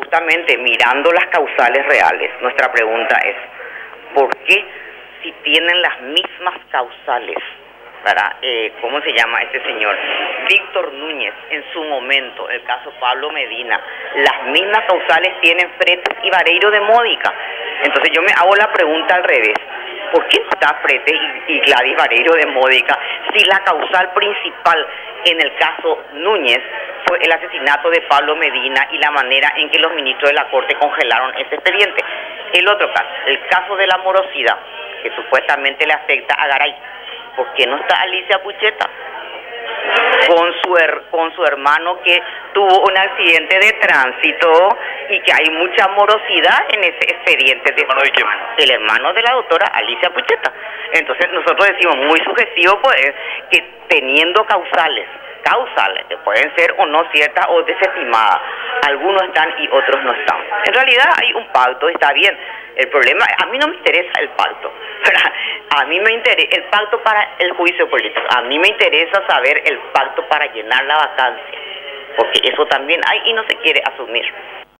justamente mirando las causales reales, nuestra pregunta es, ¿por qué si tienen las mismas causales, ¿verdad? Eh, ¿Cómo se llama este señor? Víctor Núñez, en su momento, el caso Pablo Medina, las mismas causales tienen Fretes y Vareiro de Módica. Entonces yo me hago la pregunta al revés. ¿Por qué está Frete y, y Gladys Vareiro de Módica si la causal principal en el caso Núñez fue el asesinato de Pablo Medina y la manera en que los ministros de la Corte congelaron ese expediente? El otro caso, el caso de la morosidad, que supuestamente le afecta a Garay. ¿Por qué no está Alicia Pucheta? con su her- con su hermano que tuvo un accidente de tránsito y que hay mucha morosidad en ese expediente de ¿Hermano de quién? el hermano de la doctora Alicia Pucheta. Entonces nosotros decimos muy sugestivo pues que teniendo causales, causales que pueden ser o no ciertas o desestimadas, algunos están y otros no están. En realidad hay un pacto, está bien. El problema, a mí no me interesa el pacto. A mí me interesa el pacto para el juicio político. A mí me interesa saber el pacto para llenar la vacancia. Porque eso también hay y no se quiere asumir.